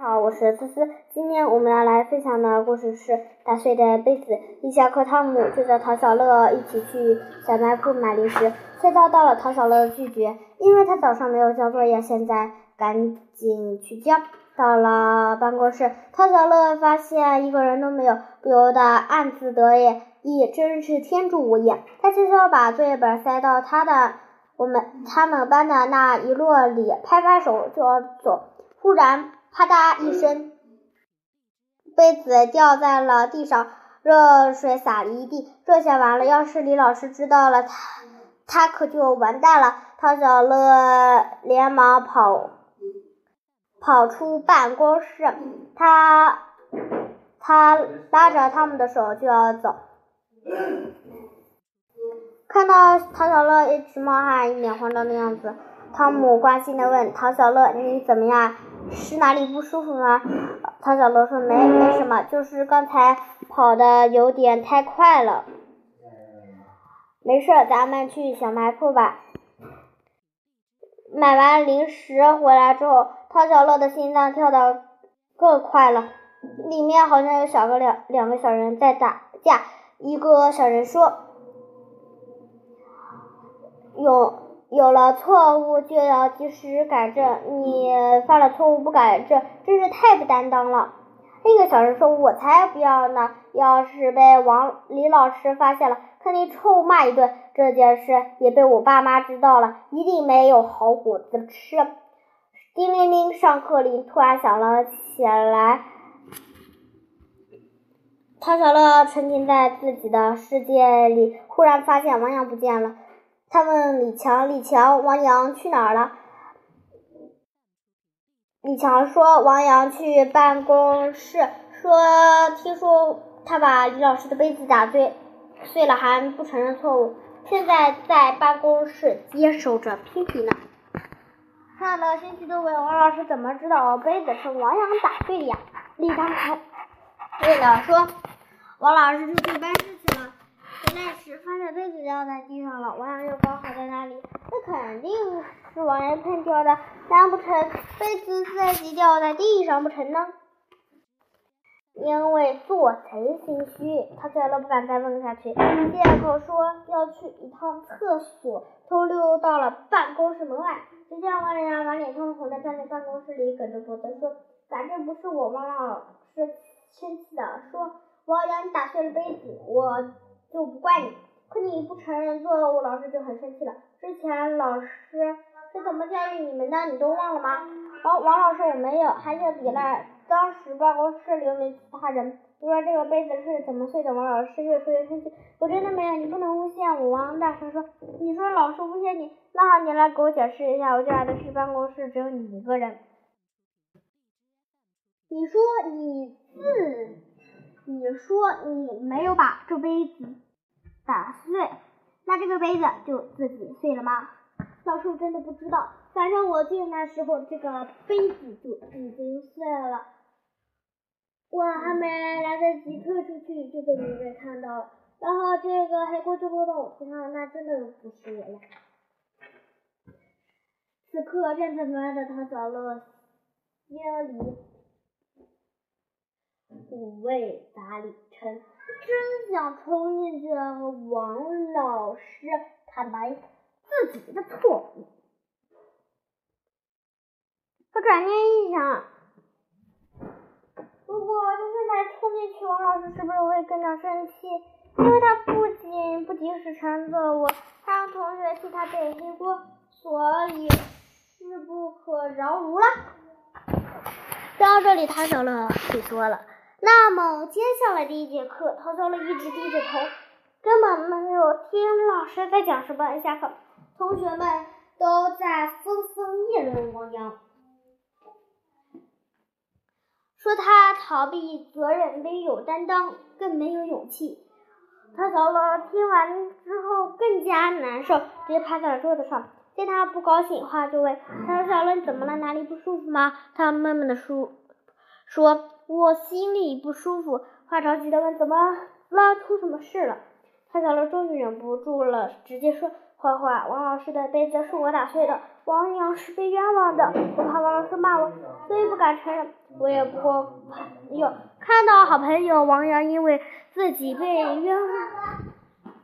好，我是思思。今天我们要来分享的故事是《打碎的杯子》。一下课，汤姆追着陶小乐一起去小卖部买零食，却遭到了陶小乐的拒绝，因为他早上没有交作业，现在赶紧去交。到了办公室，陶小乐发现一个人都没有，不由得暗自得意，咦真是天助我也。他悄悄把作业本塞到他的我们他们班的那一摞里，拍拍手就要走，忽然。啪嗒一声，杯子掉在了地上，热水洒了一地。这下完了，要是李老师知道了，他他可就完蛋了。陶小乐连忙跑跑出办公室，他他拉着他们的手就要走，看到陶小乐一直冒汗、一脸慌张的样子，汤姆关心的问：“陶小乐，你怎么样？”是哪里不舒服吗？陶小乐说：“没，没什么，就是刚才跑的有点太快了。”没事，咱们去小卖铺吧。买完零食回来之后，汤小乐的心脏跳得更快了。里面好像有小个两两个小人在打架。一个小人说：“有。”有了错误就要及时改正，你犯了错误不改正，真是太不担当了。另一个小人说：“我才不要呢！要是被王李老师发现了，肯定臭骂一顿。这件事也被我爸妈知道了，一定没有好果子吃。”叮铃铃，上课铃突然响了起来。陶小乐沉浸在自己的世界里，忽然发现王阳不见了。他问李强：“李强，王阳去哪儿了？”李强说：“王阳去办公室，说听说他把李老师的杯子打碎碎了，还不承认错误，现在在办公室接受着批评呢。”看了兴趣都问王老师怎么知道杯子是王阳打碎的呀？李强问了说：“王老师出去办事去了。”回来时发现杯子掉在地上了，王阳又刚好在那里，那肯定是王阳碰掉的，难不成杯子自己掉在地上不成呢？因为做贼心虚，他小乐不敢再问下去，借口说要去一趟厕所，偷溜到了办公室门外。只见王阳满脸通红的站在办公室里，梗着脖子说：“反正不是我王老师生气的，说王阳你打碎了杯子，我。”就不怪你，可你不承认错我，老师就很生气了。之前老师是怎么教育你们的，你都忘了吗？王王老师我没有，还想抵赖。当时办公室里又没其他人，你说这个杯子是怎么碎的？王老师越说越生气，我真的没有，你不能诬陷我。王大声说，你说老师诬陷你，那好，你来给我解释一下。我进来的是办公室，只有你一个人。你说你自。你说你没有把这杯子打碎，那这个杯子就自己碎了吗？老师，真的不知道。反正我进来时候，这个杯子就已经碎了。我还没来得及退出去，就被你们看到了。然后这个黑锅就落到我头上，那真的不是我了。此刻站在门外的陶小乐心里。五味杂里称，真想冲进去和王老师坦白自己的错误。可转念一想，如果他现在冲进去，王老师是不是会更加生气？因为他不仅不及时承认错误，还让同学替他背黑锅，所以势不可饶恕了。到这里，唐小乐退缩了。那么接下来的一节课，陶小乐一直低着头，根本没有听老师在讲什么。下课，同学们都在纷纷议论王阳，说他逃避责任，没有担当，更没有勇气。陶小乐听完之后更加难受，直接趴在了桌子上。见他不高兴，话就问：“陶小乐，你怎么了？哪里不舒服吗？”他闷闷的说：“说。”我心里不舒服，话着急的问：“怎么了？出什么事了？”他小乐终于忍不住了，直接说：“坏坏，王老师的杯子是我打碎的，王阳是被冤枉的，我怕王老师骂我，所以不敢承认。我也不过有看到好朋友王阳因为自己被冤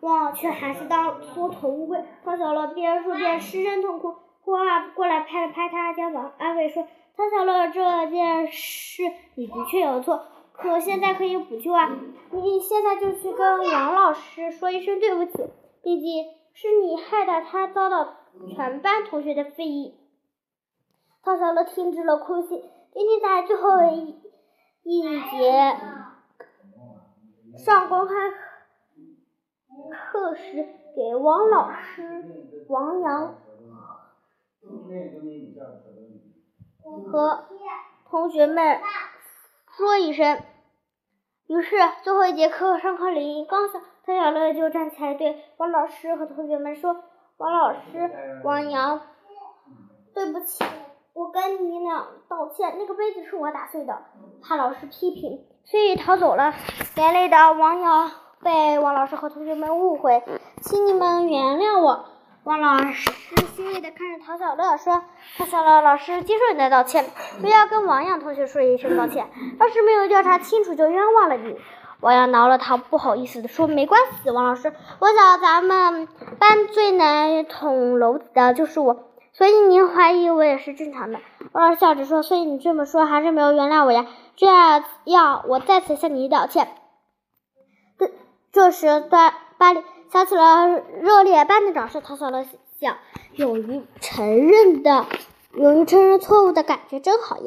枉，却还是当缩头乌龟。唐小乐边说边失声痛哭，霍二过来拍了拍他肩膀，安慰说：“汤小乐，这件事你的确有错，可现在可以补救啊！你现在就去跟王老师说一声对不起，毕竟……”是你害得他遭到全班同学的非议。汤小乐停止了哭泣，今天在最后一一节上公开课时，给王老师、王阳和同学们说一声。于是最后一节课上课铃刚响。唐小乐就站起来对王老师和同学们说：“王老师，王阳，对不起，我跟你俩道歉。那个杯子是我打碎的，怕老师批评，所以逃走了。连累的王阳被王老师和同学们误会，请你们原谅我。”王老师欣慰的看着陶小乐说：“陶小乐老师接受你的道歉，不要跟王阳同学说一声道歉。要是没有调查清楚，就冤枉了你。”王阳挠了头，不好意思的说：“没关系，王老师，我想咱们班最难捅娄子的就是我，所以您怀疑我也是正常的。”王老师笑着说：“所以你这么说还是没有原谅我呀？这样，我再次向你道歉。”这这时，班班里响起了热烈般的掌声。陶小乐想，勇于承认的，勇于承认错误的感觉真好呀。